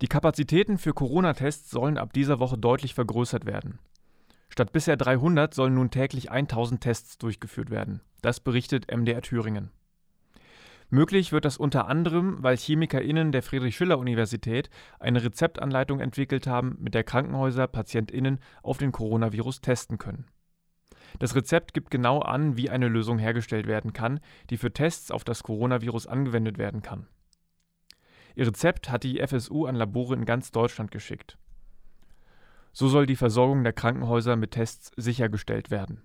Die Kapazitäten für Corona-Tests sollen ab dieser Woche deutlich vergrößert werden. Statt bisher 300 sollen nun täglich 1000 Tests durchgeführt werden. Das berichtet MDR Thüringen. Möglich wird das unter anderem, weil ChemikerInnen der Friedrich-Schiller-Universität eine Rezeptanleitung entwickelt haben, mit der Krankenhäuser PatientInnen auf den Coronavirus testen können. Das Rezept gibt genau an, wie eine Lösung hergestellt werden kann, die für Tests auf das Coronavirus angewendet werden kann. Ihr Rezept hat die FSU an Labore in ganz Deutschland geschickt. So soll die Versorgung der Krankenhäuser mit Tests sichergestellt werden